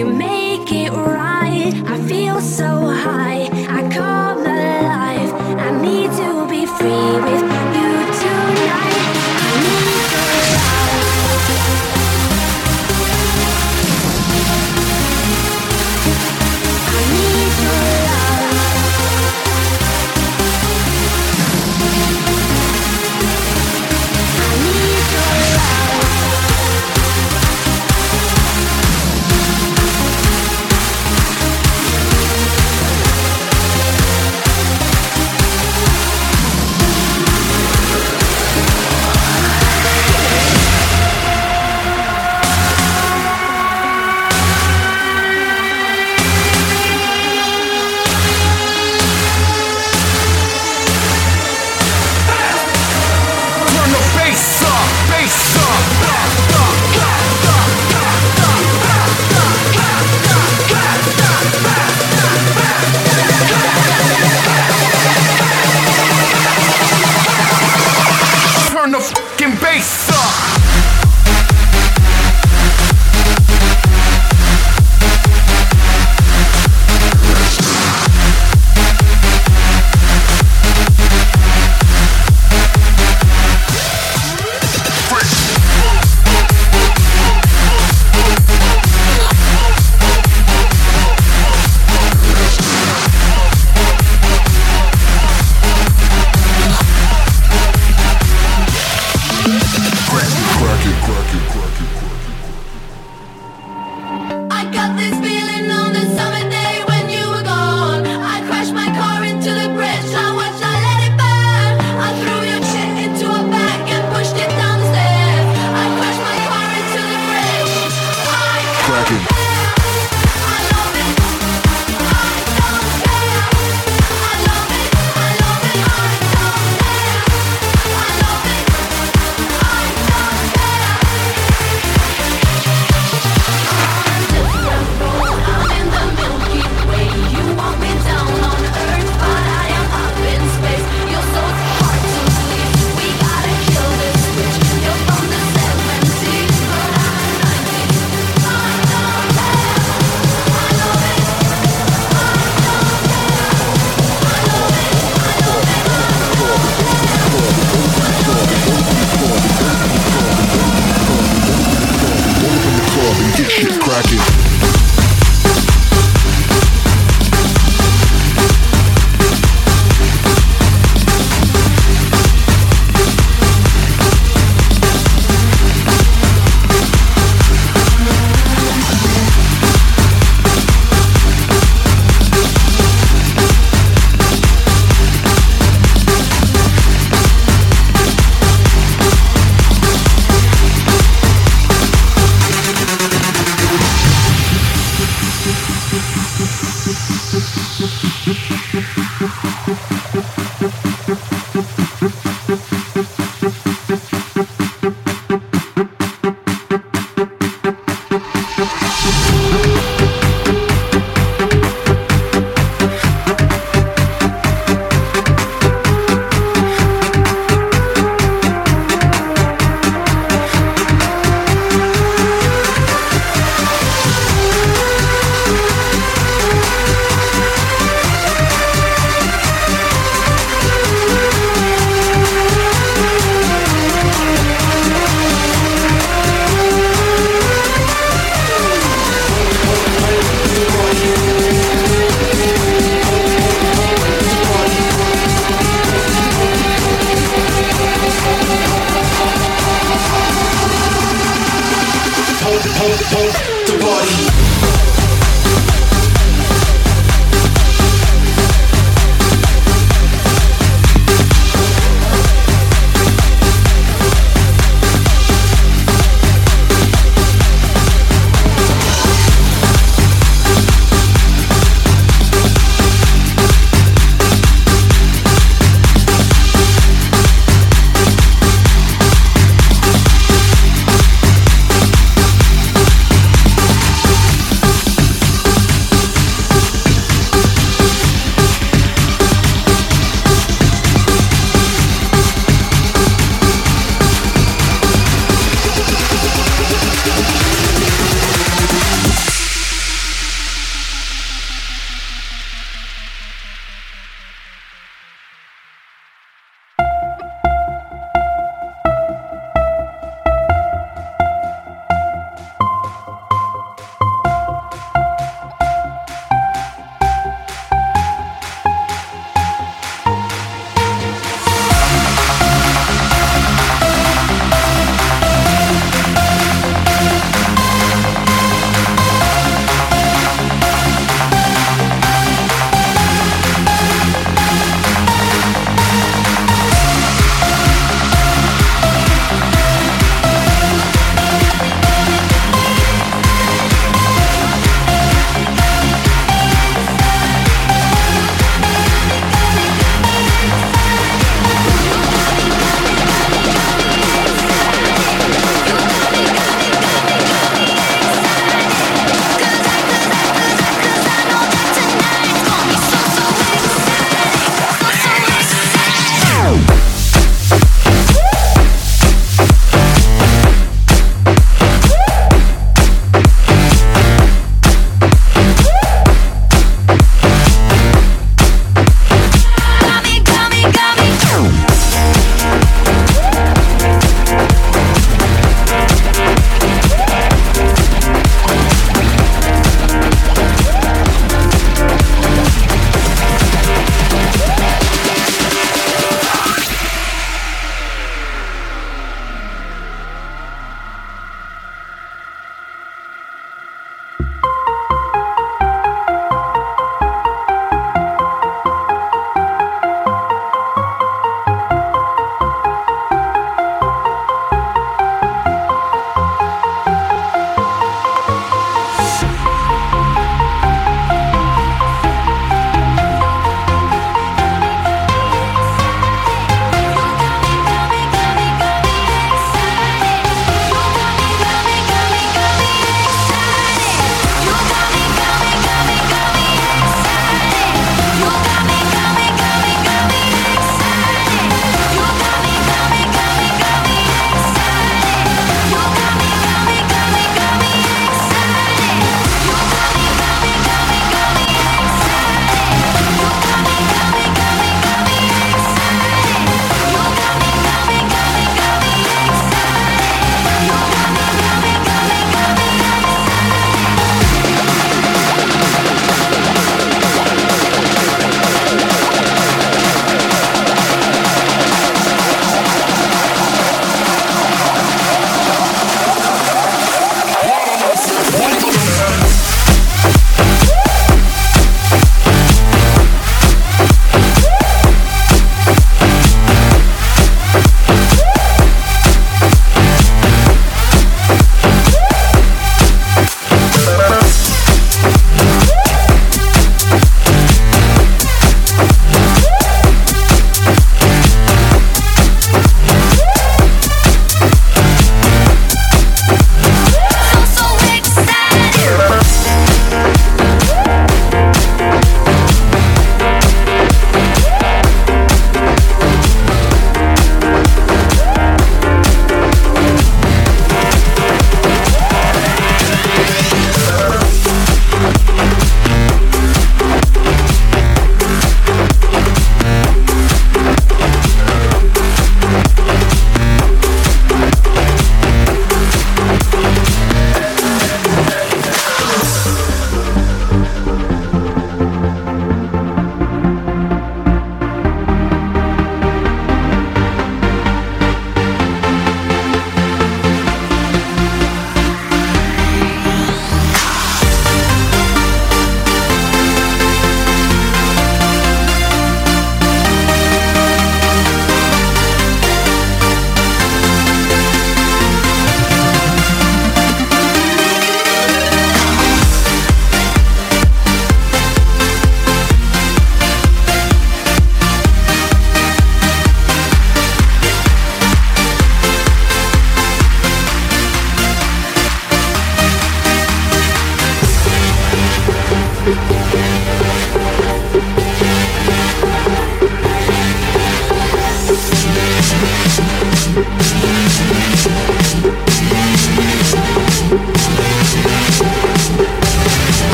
You make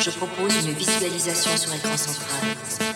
Je propose une visualisation sur écran central.